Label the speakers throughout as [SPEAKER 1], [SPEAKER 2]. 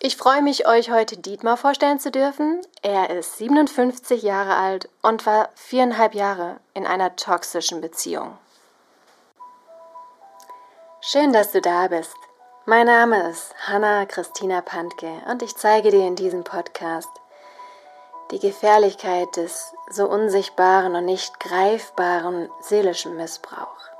[SPEAKER 1] Ich freue mich, euch heute Dietmar vorstellen zu dürfen. Er ist 57 Jahre alt und war viereinhalb Jahre in einer toxischen Beziehung. Schön, dass du da bist. Mein Name ist Hanna Christina Pantke und ich zeige dir in diesem Podcast die Gefährlichkeit des so unsichtbaren und nicht greifbaren seelischen Missbrauchs.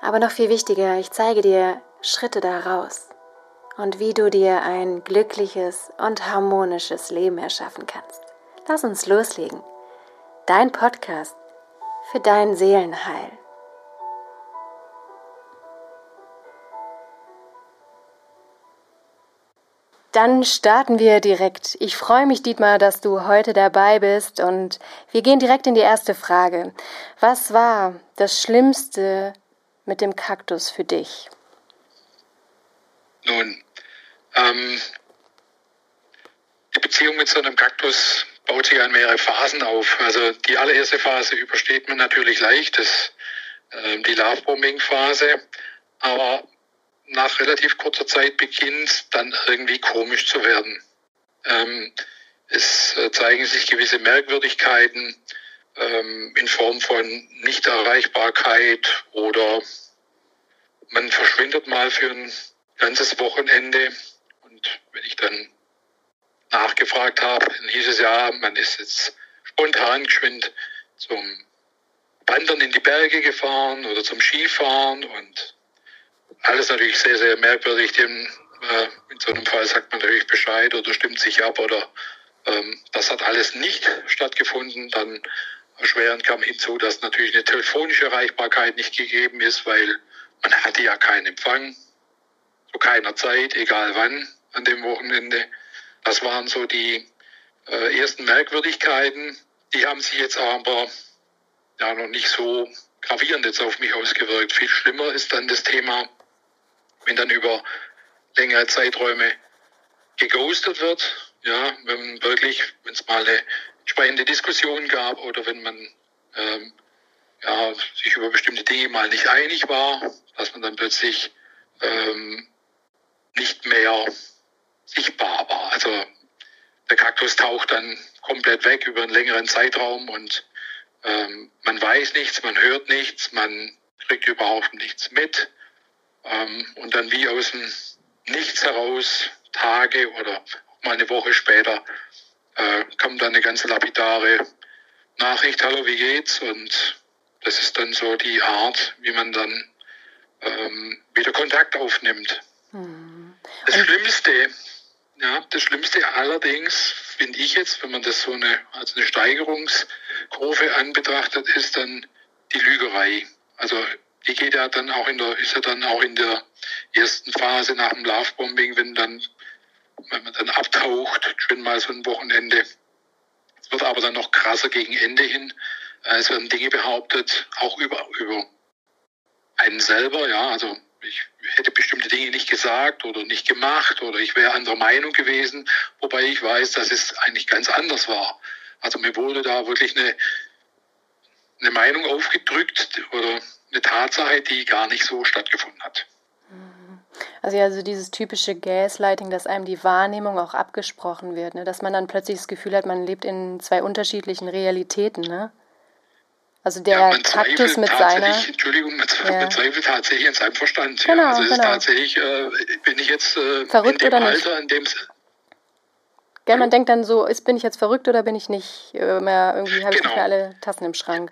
[SPEAKER 1] Aber noch viel wichtiger, ich zeige dir Schritte daraus und wie du dir ein glückliches und harmonisches Leben erschaffen kannst. Lass uns loslegen. Dein Podcast für dein Seelenheil. Dann starten wir direkt. Ich freue mich, Dietmar, dass du heute dabei bist und wir gehen direkt in die erste Frage. Was war das Schlimmste mit dem Kaktus für dich?
[SPEAKER 2] Ähm, die Beziehung mit so einem Kaktus baut sich an mehrere Phasen auf. Also die allererste Phase übersteht man natürlich leicht, das, äh, die Love-Bombing-Phase. Aber nach relativ kurzer Zeit beginnt dann irgendwie komisch zu werden. Ähm, es äh, zeigen sich gewisse Merkwürdigkeiten ähm, in Form von Nichterreichbarkeit oder man verschwindet mal für ein ganzes Wochenende und wenn ich dann nachgefragt habe, dann hieß es ja, man ist jetzt spontan geschwind zum Wandern in die Berge gefahren oder zum Skifahren und alles natürlich sehr, sehr merkwürdig. Dem, äh, in so einem Fall sagt man natürlich Bescheid oder stimmt sich ab oder ähm, das hat alles nicht stattgefunden. Dann erschwerend kam hinzu, dass natürlich eine telefonische Erreichbarkeit nicht gegeben ist, weil man hatte ja keinen Empfang zu keiner Zeit, egal wann an dem Wochenende. Das waren so die äh, ersten Merkwürdigkeiten. Die haben sich jetzt aber ja noch nicht so gravierend jetzt auf mich ausgewirkt. Viel schlimmer ist dann das Thema, wenn dann über längere Zeiträume geghostet wird. Ja, wenn wirklich, wenn es mal eine entsprechende Diskussion gab oder wenn man ähm, ja, sich über bestimmte Dinge mal nicht einig war, dass man dann plötzlich ähm, nicht mehr sichtbar war. Also der Kaktus taucht dann komplett weg über einen längeren Zeitraum und ähm, man weiß nichts, man hört nichts, man kriegt überhaupt nichts mit. Ähm, und dann wie aus dem Nichts heraus, Tage oder mal eine Woche später, äh, kommt dann eine ganz lapidare Nachricht, hallo, wie geht's? Und das ist dann so die Art, wie man dann ähm, wieder Kontakt aufnimmt. Hm. Das Schlimmste, ja, das Schlimmste allerdings finde ich jetzt, wenn man das so eine, als eine Steigerungskurve anbetrachtet, ist dann die Lügerei. Also die geht ja dann auch in der, ist ja dann auch in der ersten Phase nach dem Lovebombing, wenn dann, wenn man dann abtaucht, schön mal so ein Wochenende. Es wird aber dann noch krasser gegen Ende hin. Es werden Dinge behauptet, auch über, über einen selber, ja, also ich hätte bestimmte Dinge nicht gesagt oder nicht gemacht oder ich wäre anderer Meinung gewesen, wobei ich weiß, dass es eigentlich ganz anders war. Also mir wurde da wirklich eine, eine Meinung aufgedrückt oder eine Tatsache, die gar nicht so stattgefunden hat.
[SPEAKER 1] Mhm. Also ja, also dieses typische Gaslighting, dass einem die Wahrnehmung auch abgesprochen wird, ne? dass man dann plötzlich das Gefühl hat, man lebt in zwei unterschiedlichen Realitäten, ne? Also der ja, Kaktus mit seiner.
[SPEAKER 2] Entschuldigung, man, ja. man zweifelt tatsächlich in seinem Verstand. Genau, ja. Also genau. ist tatsächlich, äh, bin ich jetzt äh,
[SPEAKER 1] verrückt
[SPEAKER 2] in
[SPEAKER 1] dem oder Alter, nicht? in dem Gell, man denkt dann so, ist, bin ich jetzt verrückt oder bin ich nicht äh, mehr, irgendwie habe ich nicht mehr genau. alle Tassen im Schrank.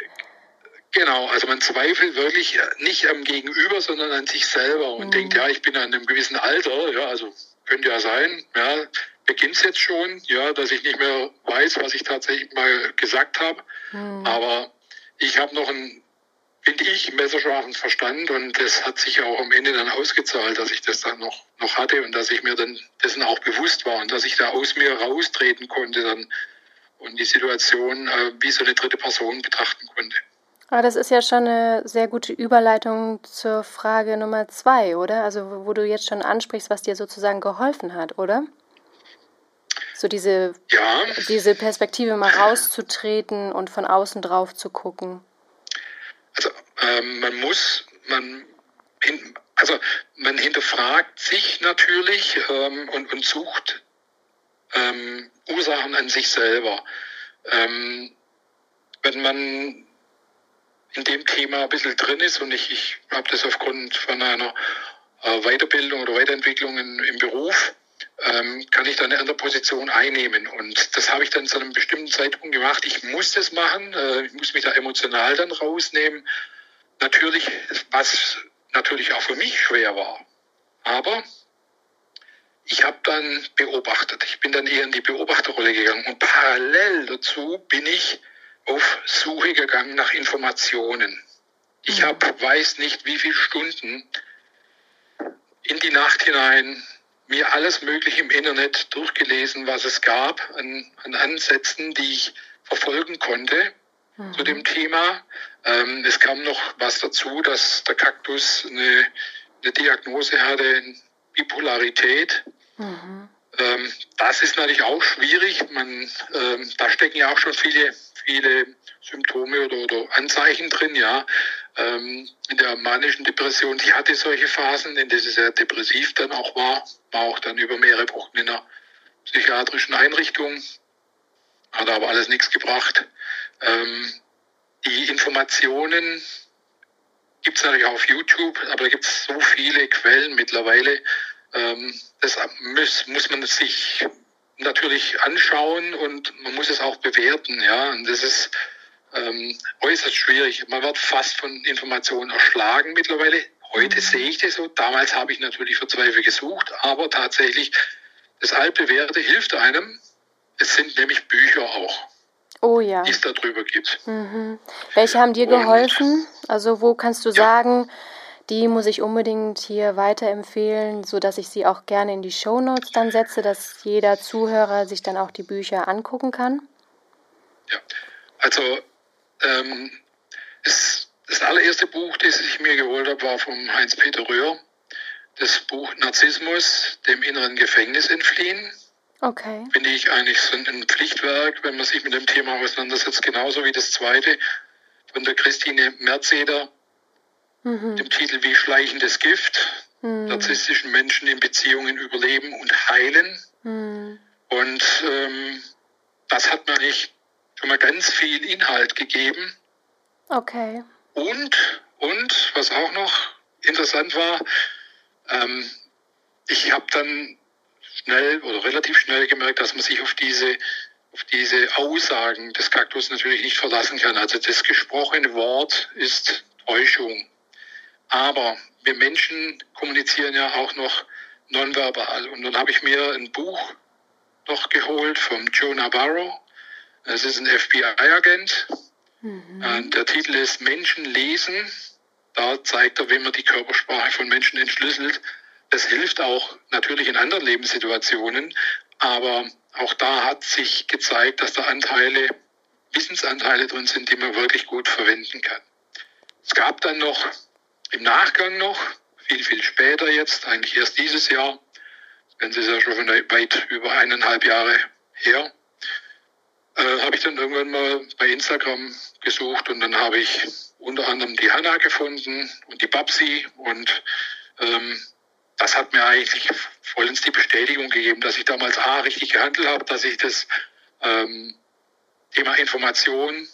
[SPEAKER 2] Genau, also man zweifelt wirklich nicht am Gegenüber, sondern an sich selber und mhm. denkt, ja, ich bin an einem gewissen Alter, ja, also könnte ja sein, ja, beginnt es jetzt schon, ja, dass ich nicht mehr weiß, was ich tatsächlich mal gesagt habe, mhm. aber ich habe noch einen, finde ich, messerscharfen Verstand und das hat sich auch am Ende dann ausgezahlt, dass ich das dann noch, noch hatte und dass ich mir dann dessen auch bewusst war und dass ich da aus mir raustreten konnte dann und die Situation äh, wie so eine dritte Person betrachten konnte.
[SPEAKER 1] Aber das ist ja schon eine sehr gute Überleitung zur Frage Nummer zwei, oder? Also wo du jetzt schon ansprichst, was dir sozusagen geholfen hat, oder? So diese, ja. diese Perspektive mal rauszutreten und von außen drauf zu gucken.
[SPEAKER 2] Also ähm, man muss, man also man hinterfragt sich natürlich ähm, und, und sucht ähm, Ursachen an sich selber. Ähm, wenn man in dem Thema ein bisschen drin ist und ich, ich habe das aufgrund von einer äh, Weiterbildung oder Weiterentwicklung in, im Beruf, ähm, kann ich dann eine andere Position einnehmen. Und das habe ich dann zu einem bestimmten Zeitpunkt gemacht. Ich muss das machen, äh, ich muss mich da emotional dann rausnehmen. Natürlich, was natürlich auch für mich schwer war. Aber ich habe dann beobachtet. Ich bin dann eher in die Beobachterrolle gegangen. Und parallel dazu bin ich auf Suche gegangen nach Informationen. Ich mhm. habe, weiß nicht wie viele Stunden in die Nacht hinein mir alles Mögliche im Internet durchgelesen, was es gab an, an Ansätzen, die ich verfolgen konnte mhm. zu dem Thema. Ähm, es kam noch was dazu, dass der Kaktus eine, eine Diagnose hatte, Bipolarität. Mhm. Ähm, das ist natürlich auch schwierig. Man, ähm, da stecken ja auch schon viele, viele Symptome oder, oder Anzeichen drin, ja. Ähm, in der manischen Depression, die hatte solche Phasen, in denen sie sehr depressiv dann auch war, war auch dann über mehrere Wochen in einer psychiatrischen Einrichtung, hat aber alles nichts gebracht. Ähm, die Informationen gibt es natürlich auf YouTube, aber da gibt es so viele Quellen mittlerweile. Ähm, das muss, muss man sich natürlich anschauen und man muss es auch bewerten. Ja, und das ist ähm, äußerst schwierig. Man wird fast von Informationen erschlagen mittlerweile. Heute mhm. sehe ich das so. Damals habe ich natürlich verzweifelt gesucht, aber tatsächlich das altbewährte hilft einem. Es sind nämlich Bücher auch.
[SPEAKER 1] Oh ja.
[SPEAKER 2] Die es darüber gibt.
[SPEAKER 1] Mhm. Welche haben dir geholfen? Also wo kannst du ja. sagen, die muss ich unbedingt hier weiterempfehlen, sodass ich sie auch gerne in die Show Notes dann setze, dass jeder Zuhörer sich dann auch die Bücher angucken kann?
[SPEAKER 2] Ja, also ähm, es, das allererste Buch, das ich mir geholt habe, war von Heinz-Peter Röhr. Das Buch Narzissmus, dem inneren Gefängnis entfliehen.
[SPEAKER 1] Okay.
[SPEAKER 2] Finde ich eigentlich so ein Pflichtwerk, wenn man sich mit dem Thema auseinandersetzt, genauso wie das zweite von der Christine Merzeder, mhm. dem Titel Wie schleichendes Gift, mhm. narzisstischen Menschen in Beziehungen überleben und heilen. Mhm. Und ähm, das hat mir nicht schon mal ganz viel Inhalt gegeben.
[SPEAKER 1] Okay.
[SPEAKER 2] Und, und, was auch noch interessant war, ähm, ich habe dann schnell oder relativ schnell gemerkt, dass man sich auf diese, auf diese Aussagen des Kaktus natürlich nicht verlassen kann. Also das gesprochene Wort ist Täuschung. Aber wir Menschen kommunizieren ja auch noch nonverbal. Und dann habe ich mir ein Buch noch geholt vom Joe Navarro. Es ist ein FBI-Agent. Mhm. Der Titel ist Menschen lesen. Da zeigt er, wie man die Körpersprache von Menschen entschlüsselt. Das hilft auch natürlich in anderen Lebenssituationen, aber auch da hat sich gezeigt, dass da Anteile, Wissensanteile drin sind, die man wirklich gut verwenden kann. Es gab dann noch im Nachgang noch, viel, viel später jetzt, eigentlich erst dieses Jahr, das Ganze ist ja schon weit über eineinhalb Jahre her, äh, habe ich dann irgendwann mal bei Instagram gesucht und dann habe ich unter anderem die Hanna gefunden und die Babsi und ähm, das hat mir eigentlich vollends die Bestätigung gegeben, dass ich damals A richtig gehandelt habe, dass ich das ähm, Thema Information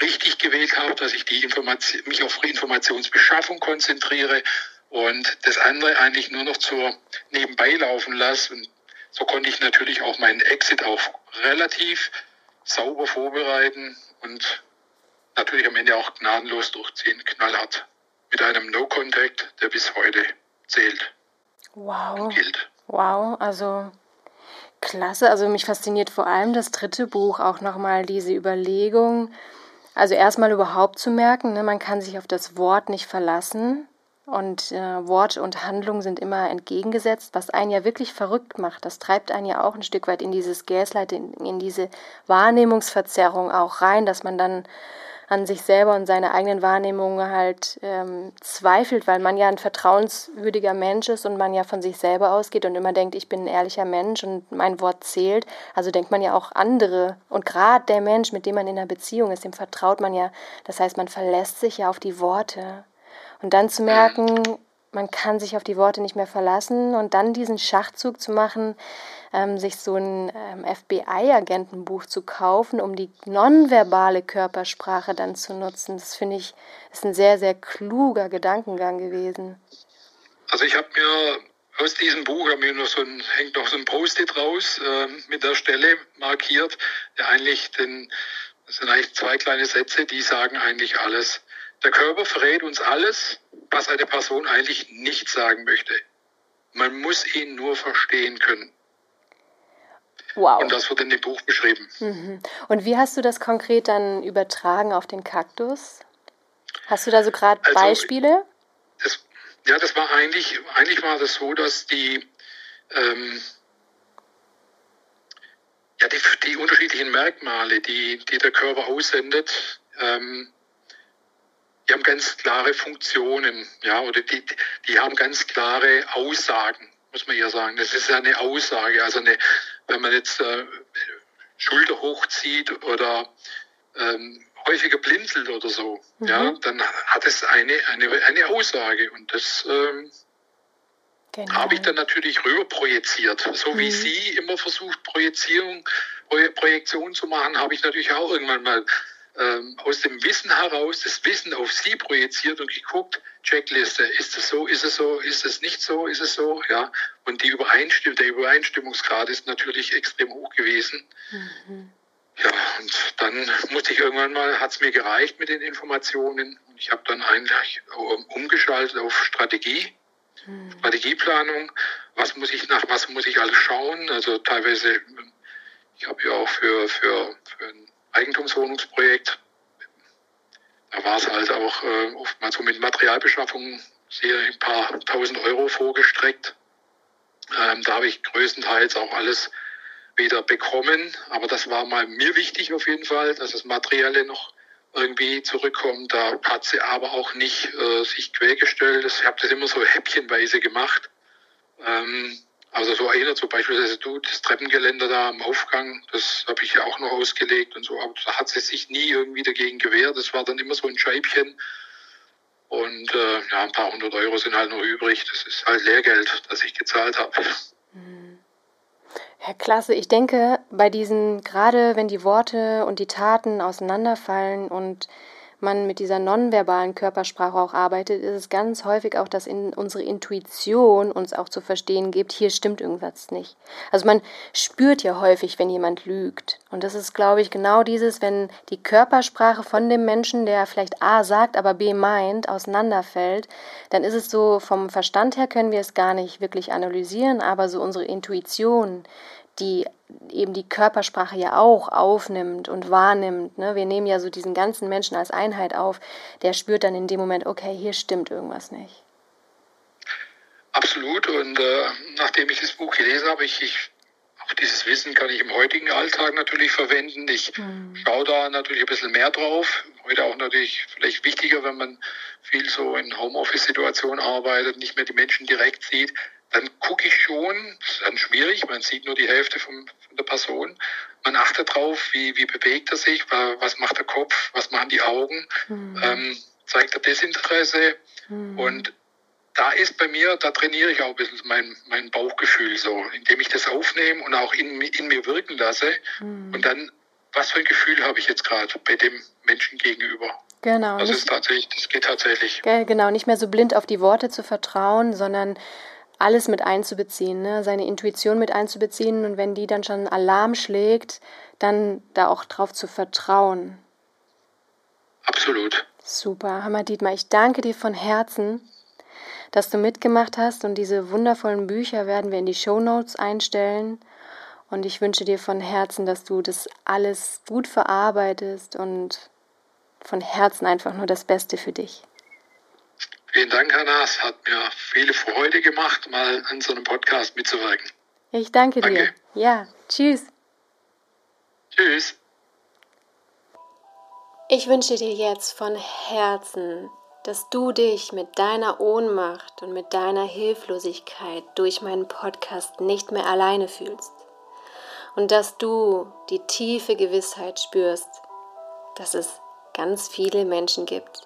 [SPEAKER 2] richtig gewählt habe, dass ich die Information, mich auf Informationsbeschaffung konzentriere und das andere eigentlich nur noch zur nebenbei laufen lasse. Und so konnte ich natürlich auch meinen Exit auch relativ sauber vorbereiten und natürlich am Ende auch gnadenlos durchziehen, knallhart. Mit einem No-Contact, der bis heute zählt.
[SPEAKER 1] Wow. Gilt. Wow, also klasse. Also mich fasziniert vor allem das dritte Buch auch nochmal diese Überlegung. Also erstmal überhaupt zu merken, ne, man kann sich auf das Wort nicht verlassen. Und äh, Wort und Handlung sind immer entgegengesetzt, was einen ja wirklich verrückt macht. Das treibt einen ja auch ein Stück weit in dieses Gaslight, in, in diese Wahrnehmungsverzerrung auch rein, dass man dann an sich selber und seine eigenen Wahrnehmungen halt ähm, zweifelt, weil man ja ein vertrauenswürdiger Mensch ist und man ja von sich selber ausgeht und immer denkt, ich bin ein ehrlicher Mensch und mein Wort zählt. Also denkt man ja auch andere. Und gerade der Mensch, mit dem man in einer Beziehung ist, dem vertraut man ja. Das heißt, man verlässt sich ja auf die Worte. Und dann zu merken, man kann sich auf die Worte nicht mehr verlassen und dann diesen Schachzug zu machen, ähm, sich so ein ähm, FBI-Agentenbuch zu kaufen, um die nonverbale Körpersprache dann zu nutzen. Das finde ich ist ein sehr, sehr kluger Gedankengang gewesen.
[SPEAKER 2] Also ich habe mir aus diesem Buch mir noch so ein, hängt noch so ein Post-it raus äh, mit der Stelle markiert, der eigentlich den, das sind eigentlich zwei kleine Sätze, die sagen eigentlich alles. Der Körper verrät uns alles, was eine Person eigentlich nicht sagen möchte. Man muss ihn nur verstehen können. Wow. Und das wird in dem Buch beschrieben.
[SPEAKER 1] Mhm. Und wie hast du das konkret dann übertragen auf den Kaktus? Hast du da so gerade also, Beispiele?
[SPEAKER 2] Das, ja, das war eigentlich, eigentlich war das so, dass die, ähm, ja, die, die unterschiedlichen Merkmale, die, die der Körper aussendet, ähm, die haben ganz klare Funktionen, ja, oder die, die haben ganz klare Aussagen, muss man ja sagen. Das ist ja eine Aussage, also eine, wenn man jetzt äh, Schulter hochzieht oder ähm, häufiger blinzelt oder so, mhm. ja, dann hat es eine, eine, eine Aussage und das ähm, genau. habe ich dann natürlich rüber projiziert. So mhm. wie sie immer versucht, Projizierung, Projektion zu machen, habe ich natürlich auch irgendwann mal ähm, aus dem Wissen heraus das Wissen auf sie projiziert und geguckt, Checkliste, ist es so, ist es so, ist es nicht so, ist es so, ja. Und die Übereinstimmung, der Übereinstimmungsgrad ist natürlich extrem hoch gewesen. Mhm. Ja, und dann musste ich irgendwann mal, hat es mir gereicht mit den Informationen. Und ich habe dann eigentlich umgeschaltet auf Strategie, mhm. Strategieplanung. Was muss ich nach was muss ich alles schauen? Also teilweise, ich habe ja auch für, für, für ein Eigentumswohnungsprojekt. Da war es halt auch äh, oftmals so mit Materialbeschaffung sehr ein paar tausend Euro vorgestreckt. Ähm, da habe ich größtenteils auch alles wieder bekommen. Aber das war mal mir wichtig auf jeden Fall, dass das Materielle noch irgendwie zurückkommt. Da hat sie aber auch nicht äh, sich quergestellt. Ich habe das immer so häppchenweise gemacht. Ähm, also so erinnert so beispielsweise du, das Treppengeländer da am Aufgang, das habe ich ja auch noch ausgelegt und so, aber da hat sie sich nie irgendwie dagegen gewehrt. Das war dann immer so ein Scheibchen. Und äh, ja, ein paar hundert Euro sind halt noch übrig. Das ist halt Lehrgeld, das ich gezahlt habe.
[SPEAKER 1] Ja, klasse. Ich denke, bei diesen, gerade wenn die Worte und die Taten auseinanderfallen und man mit dieser nonverbalen Körpersprache auch arbeitet, ist es ganz häufig auch, dass in unsere Intuition uns auch zu verstehen gibt, hier stimmt irgendwas nicht. Also man spürt ja häufig, wenn jemand lügt. Und das ist, glaube ich, genau dieses, wenn die Körpersprache von dem Menschen, der vielleicht A sagt, aber B meint, auseinanderfällt, dann ist es so, vom Verstand her können wir es gar nicht wirklich analysieren, aber so unsere Intuition, die eben die Körpersprache ja auch aufnimmt und wahrnimmt. Ne? Wir nehmen ja so diesen ganzen Menschen als Einheit auf, der spürt dann in dem Moment, okay, hier stimmt irgendwas nicht.
[SPEAKER 2] Absolut. Und äh, nachdem ich das Buch gelesen habe, ich, ich, auch dieses Wissen kann ich im heutigen Alltag natürlich verwenden. Ich mhm. schaue da natürlich ein bisschen mehr drauf. Heute auch natürlich vielleicht wichtiger, wenn man viel so in Homeoffice-Situationen arbeitet, nicht mehr die Menschen direkt sieht dann gucke ich schon, das ist dann schwierig, man sieht nur die Hälfte von, von der Person. Man achtet drauf, wie, wie bewegt er sich, was macht der Kopf, was machen die Augen, mhm. ähm, zeigt er Desinteresse. Mhm. Und da ist bei mir, da trainiere ich auch ein bisschen mein, mein Bauchgefühl so, indem ich das aufnehme und auch in, in mir wirken lasse. Mhm. Und dann, was für ein Gefühl habe ich jetzt gerade bei dem Menschen gegenüber?
[SPEAKER 1] Genau.
[SPEAKER 2] Das ist tatsächlich, das geht tatsächlich.
[SPEAKER 1] Genau, nicht mehr so blind auf die Worte zu vertrauen, sondern alles mit einzubeziehen, ne? seine Intuition mit einzubeziehen und wenn die dann schon Alarm schlägt, dann da auch drauf zu vertrauen.
[SPEAKER 2] Absolut.
[SPEAKER 1] Super, Hammer Dietmar, ich danke dir von Herzen, dass du mitgemacht hast und diese wundervollen Bücher werden wir in die Show Notes einstellen und ich wünsche dir von Herzen, dass du das alles gut verarbeitest und von Herzen einfach nur das Beste für dich.
[SPEAKER 2] Vielen Dank, Hanna. Es hat mir viele Freude gemacht, mal an so einem Podcast mitzuwirken.
[SPEAKER 1] Ich danke, danke. dir. Ja, tschüss.
[SPEAKER 2] Tschüss.
[SPEAKER 1] Ich wünsche dir jetzt von Herzen, dass du dich mit deiner Ohnmacht und mit deiner Hilflosigkeit durch meinen Podcast nicht mehr alleine fühlst und dass du die tiefe Gewissheit spürst, dass es ganz viele Menschen gibt,